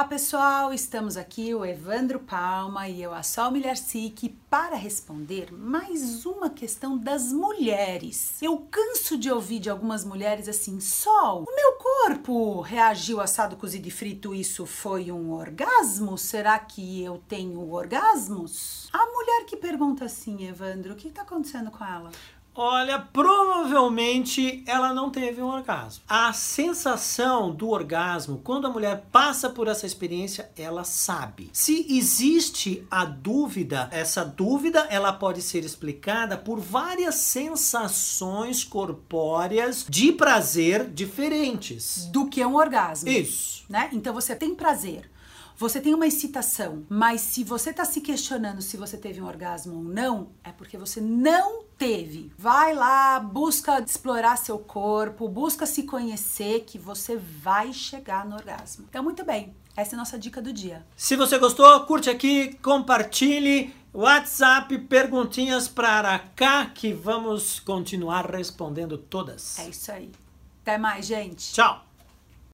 Olá pessoal, estamos aqui, o Evandro Palma e eu, a Sol Milharcic, para responder mais uma questão das mulheres. Eu canso de ouvir de algumas mulheres assim: Sol, o meu corpo reagiu assado, cozido e frito, isso foi um orgasmo? Será que eu tenho orgasmos? A mulher que pergunta assim, Evandro, o que está acontecendo com ela? Olha, provavelmente ela não teve um orgasmo. A sensação do orgasmo, quando a mulher passa por essa experiência, ela sabe. Se existe a dúvida, essa dúvida ela pode ser explicada por várias sensações corpóreas de prazer diferentes. Do que um orgasmo. Isso. Né? Então você tem prazer você tem uma excitação, mas se você está se questionando se você teve um orgasmo ou não, é porque você não teve. Vai lá, busca explorar seu corpo, busca se conhecer que você vai chegar no orgasmo. Então, muito bem. Essa é a nossa dica do dia. Se você gostou, curte aqui, compartilhe. WhatsApp, perguntinhas para cá que vamos continuar respondendo todas. É isso aí. Até mais, gente. Tchau.